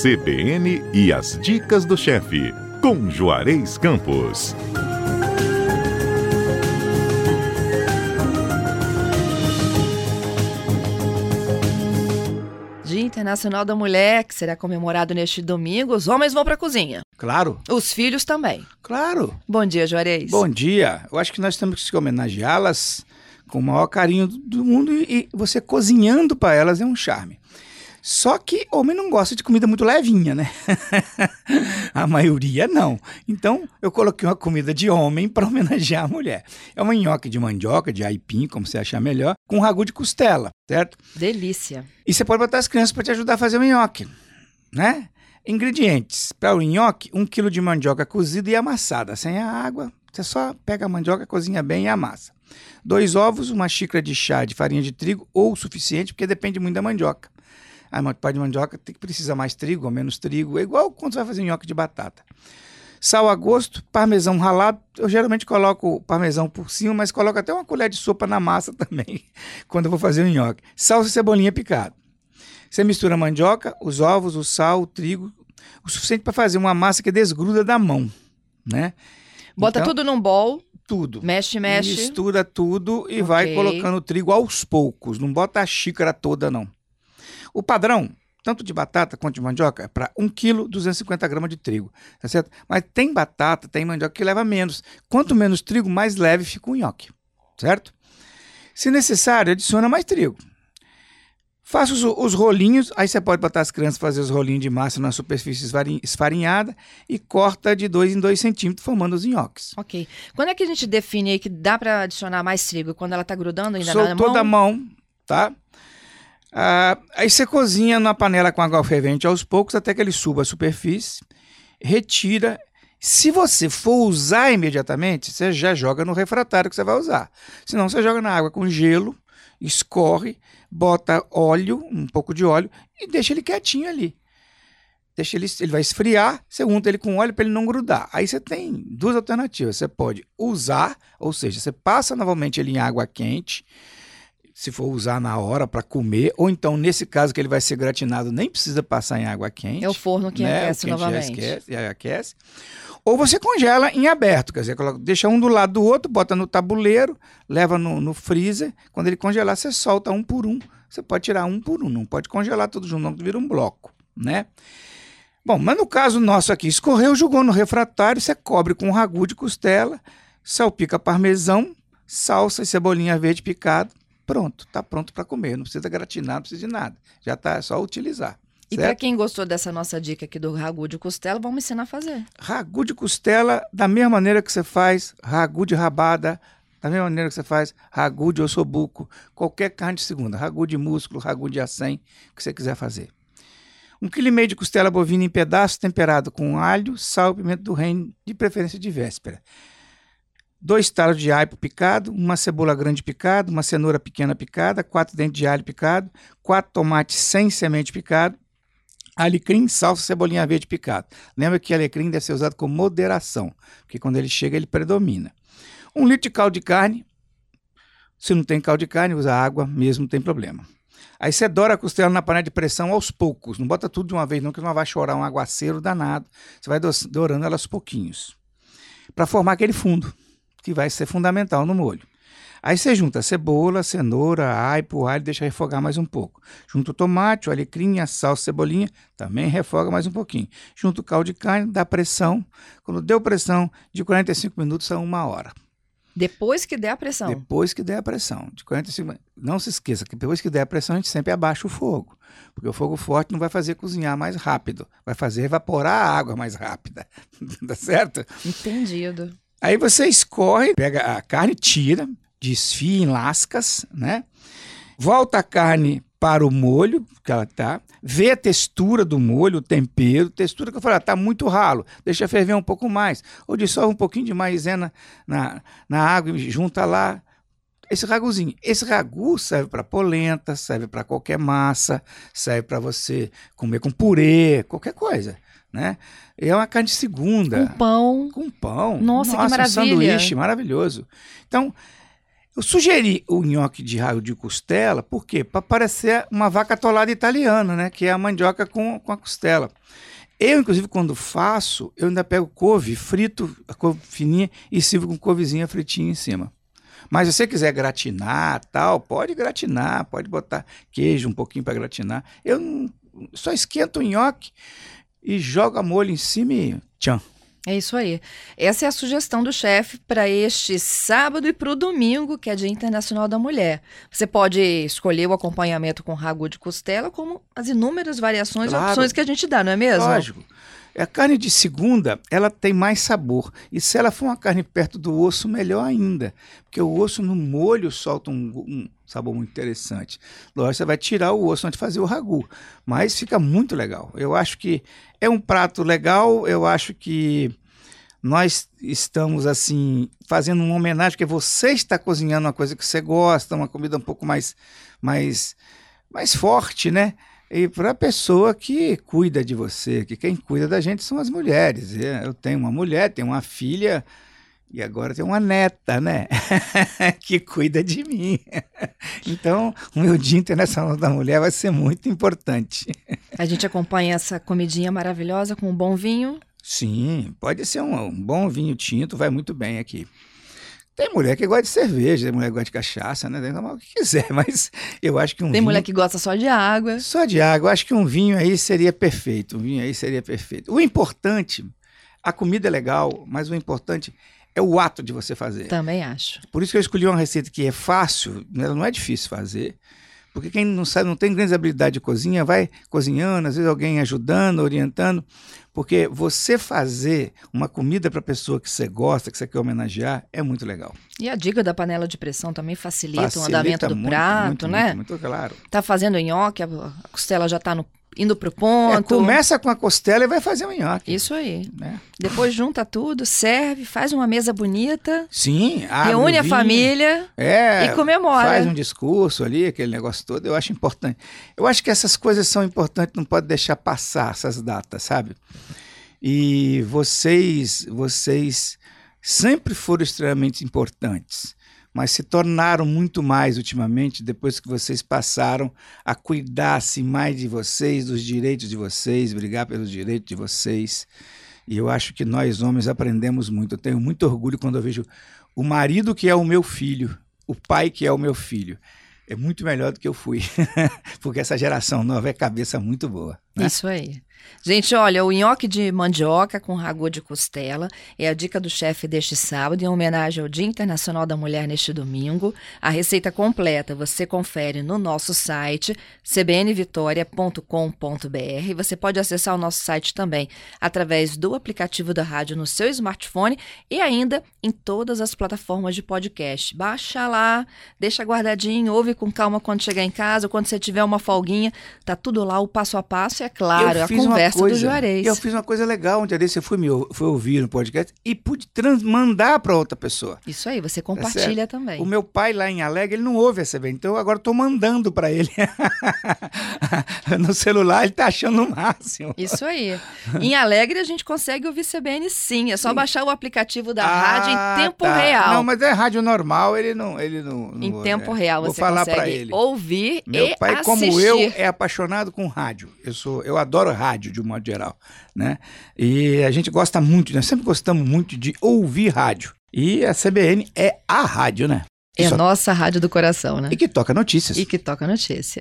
CBN e as dicas do chefe, com Juarez Campos. Dia Internacional da Mulher, que será comemorado neste domingo, os homens vão para a cozinha. Claro. Os filhos também. Claro. Bom dia, Juarez. Bom dia. Eu acho que nós temos que homenageá-las com o maior carinho do mundo e você cozinhando para elas é um charme. Só que homem não gosta de comida muito levinha, né? a maioria não. Então eu coloquei uma comida de homem para homenagear a mulher. É uma nhoque de mandioca, de aipim, como você achar melhor, com ragu de costela, certo? Delícia. E você pode botar as crianças para te ajudar a fazer o nhoque, né? Ingredientes: para o nhoque, um quilo de mandioca cozida e amassada, sem a água. Você só pega a mandioca, cozinha bem e amassa. Dois ovos, uma xícara de chá de farinha de trigo ou o suficiente, porque depende muito da mandioca. A pá de mandioca tem que precisa mais trigo ou menos trigo. É igual quando você vai fazer nhoque de batata. Sal a gosto, parmesão ralado. Eu geralmente coloco parmesão por cima, mas coloco até uma colher de sopa na massa também, quando eu vou fazer o nhoque. Salsa e cebolinha picada. Você mistura a mandioca, os ovos, o sal, o trigo, o suficiente para fazer uma massa que desgruda da mão, né? Bota Então, tudo num bowl, tudo. mexe, mexe. Mistura tudo e Ok. vai colocando o trigo aos poucos. Não bota a xícara toda, não. O padrão, tanto de batata quanto de mandioca, é para 1 kg, 250 gramas de trigo. Tá certo? Mas tem batata, tem mandioca que leva menos. Quanto menos trigo, mais leve fica o nhoque. Certo? Se necessário, adiciona mais trigo. Faça os, os rolinhos, aí você pode botar as crianças fazer os rolinhos de massa na superfície esfarin- esfarinhada e corta de 2 em 2 centímetros, formando os nhoques. Ok. Quando é que a gente define aí que dá para adicionar mais trigo? Quando ela tá grudando ainda na Soltou mão? da mão, tá? Ah, aí você cozinha na panela com água fervente aos poucos até que ele suba a superfície, retira. Se você for usar imediatamente, você já joga no refratário que você vai usar. Senão você joga na água com gelo, escorre, bota óleo, um pouco de óleo e deixa ele quietinho ali. Deixa ele, ele vai esfriar, você unta ele com óleo para ele não grudar. Aí você tem duas alternativas. Você pode usar, ou seja, você passa novamente ele em água quente, se for usar na hora para comer, ou então, nesse caso que ele vai ser gratinado, nem precisa passar em água quente. É o forno que né? aquece O quente já novamente. Esquece, já aquece. Ou você congela em aberto, quer dizer, coloca- deixa um do lado do outro, bota no tabuleiro, leva no, no freezer. Quando ele congelar, você solta um por um. Você pode tirar um por um, não pode congelar tudo junto, não, vira um bloco, né? Bom, mas no caso nosso aqui, escorreu, jogou no refratário, você cobre com ragu de costela, salpica parmesão, salsa e cebolinha verde picado. Pronto, tá pronto para comer. Não precisa gratinar, não precisa de nada. Já tá, é só utilizar. E para quem gostou dessa nossa dica aqui do ragu de costela, vamos ensinar a fazer. Ragu de costela, da mesma maneira que você faz ragu de rabada, da mesma maneira que você faz ragu de ossobuco, qualquer carne de segunda, ragu de músculo, ragu de acém, o que você quiser fazer. Um quilo e meio de costela bovina em pedaços, temperado com alho, sal e pimenta do reino, de preferência de véspera. Dois talos de aipo picado, uma cebola grande picada, uma cenoura pequena picada, quatro dentes de alho picado, quatro tomates sem semente picado, alecrim, salsa, cebolinha verde picado. Lembra que alecrim deve ser usado com moderação, porque quando ele chega ele predomina. Um litro de caldo de carne. Se não tem caldo de carne, usa água mesmo, não tem problema. Aí você dora a costela na panela de pressão aos poucos. Não bota tudo de uma vez, não, que não vai chorar um aguaceiro danado. Você vai do- dourando ela aos pouquinhos. Para formar aquele fundo, que vai ser fundamental no molho. Aí você junta cebola, cenoura, aipo, alho, deixa refogar mais um pouco. Junta o tomate, o alecrim, a salsa, cebolinha, também refoga mais um pouquinho. Junta o caldo de carne, dá pressão. Quando deu pressão, de 45 minutos a uma hora. Depois que der a pressão. Depois que der a pressão. De 45 min- Não se esqueça que depois que der a pressão, a gente sempre abaixa o fogo. Porque o fogo forte não vai fazer cozinhar mais rápido. Vai fazer evaporar a água mais rápida. tá certo? Entendido. Aí você escorre, pega a carne, tira, desfia em lascas, né? Volta a carne para o molho, que ela tá, vê a textura do molho, o tempero, textura que eu falei, ah, tá muito ralo, deixa ferver um pouco mais, ou dissolve um pouquinho de maisena na, na água e junta lá esse raguzinho. Esse ragu serve para polenta, serve para qualquer massa, serve para você comer com purê, qualquer coisa, né? É uma carne de segunda Um pão. com pão. Nossa, que um maravilha. sanduíche maravilhoso. Então, Eu sugeri o nhoque de raio de costela, por quê? Para parecer uma vaca atolada italiana, né? Que é a mandioca com, com a costela. Eu, inclusive, quando faço, eu ainda pego couve, frito a couve fininha e sirvo com couvezinha fritinha em cima. Mas se você quiser gratinar, tal, pode gratinar, pode botar queijo um pouquinho para gratinar. Eu só esquento o nhoque e jogo a molho em cima e tchan. É isso aí. Essa é a sugestão do chefe para este sábado e para o domingo, que é Dia Internacional da Mulher. Você pode escolher o acompanhamento com ragu de costela, como as inúmeras variações Claro. e opções que a gente dá, não é mesmo? Lógico. A carne de segunda, ela tem mais sabor. E se ela for uma carne perto do osso, melhor ainda. Porque o osso no molho solta um, um sabor muito interessante. Lógico, você vai tirar o osso antes de fazer o ragu. Mas fica muito legal. Eu acho que é um prato legal. Eu acho que nós estamos, assim, fazendo uma homenagem, porque você está cozinhando uma coisa que você gosta, uma comida um pouco mais, mais, mais forte, né? E para a pessoa que cuida de você, que quem cuida da gente são as mulheres. Eu tenho uma mulher, tenho uma filha e agora tenho uma neta, né? que cuida de mim. Então, o meu Dia Internacional da Mulher vai ser muito importante. A gente acompanha essa comidinha maravilhosa com um bom vinho. Sim, pode ser um, um bom vinho tinto, vai muito bem aqui. Tem mulher que gosta de cerveja, tem mulher que gosta de cachaça, né? Tem o que quiser, mas eu acho que um Tem vinho... mulher que gosta só de água. Só de água, eu acho que um vinho aí seria perfeito. Um vinho aí seria perfeito. O importante, a comida é legal, mas o importante é o ato de você fazer. Também acho. Por isso que eu escolhi uma receita que é fácil, né, não é difícil fazer. Porque quem não sabe, não tem grandes habilidades de cozinha, vai cozinhando, às vezes alguém ajudando, orientando. Porque você fazer uma comida para a pessoa que você gosta, que você quer homenagear, é muito legal. E a dica da panela de pressão também facilita, o Facilita andamento do muito, prato, muito, né? Muito, muito, claro. Tá fazendo nhoque, a costela já tá no- indo pro É, ponto. começa com a costela e vai fazer o nhoque. Isso aí. Né? Depois junta tudo, serve, faz uma mesa bonita, Sim, reúne a família. É, E comemora. Faz um discurso ali, aquele negócio todo. Eu acho importante. Eu acho que essas coisas são importantes, não pode deixar passar essas datas, sabe? E vocês, vocês sempre foram extremamente importantes, mas se tornaram muito mais ultimamente depois que vocês passaram a cuidar-se mais de vocês, dos direitos de vocês, brigar pelos direitos de vocês. E eu acho que nós homens aprendemos muito. Eu tenho muito orgulho quando eu vejo o marido que é o meu filho, o pai que é o meu filho. É muito melhor do que eu fui. Porque essa geração nova é cabeça muito boa. Né? Isso aí. Gente, olha, o nhoque de mandioca com ragu de costela é a dica do chefe deste sábado, em homenagem ao Dia Internacional da Mulher neste domingo. A receita completa você confere no nosso site, cbnvitoria.com.br. Você pode acessar o nosso site também através do aplicativo da rádio no seu smartphone e ainda em todas as plataformas de podcast. Baixa lá, deixa guardadinho, ouve com calma quando chegar em casa, quando você tiver uma folguinha, tá tudo lá, o passo a passo, e é claro, a conversa coisa- do Juarez. Eu fiz uma coisa legal. Um dia desse eu fui, me, fui ouvir no podcast e pude mandar para outra pessoa. Isso aí, você compartilha também. O meu pai lá em Alegre, ele não ouve a CB, então eu agora estou mandando para ele. no celular, ele tá achando o máximo. Isso aí. em Alegre a gente consegue ouvir CBN sim. É só baixar o aplicativo da rádio Ah, em tempo tá. real. Não, mas é rádio normal, ele não. Ele não, não Em ouve, tempo é. real Vou você falar pra consegue ele. ouvir Meu e pai, como assistir. eu, é apaixonado com rádio. Eu sou, eu adoro rádio de um modo geral, né? E a gente gosta muito, nós sempre gostamos muito de ouvir rádio. E a CBN é a rádio, né? É a nossa rádio do coração, né? E que toca notícias. E que toca notícia.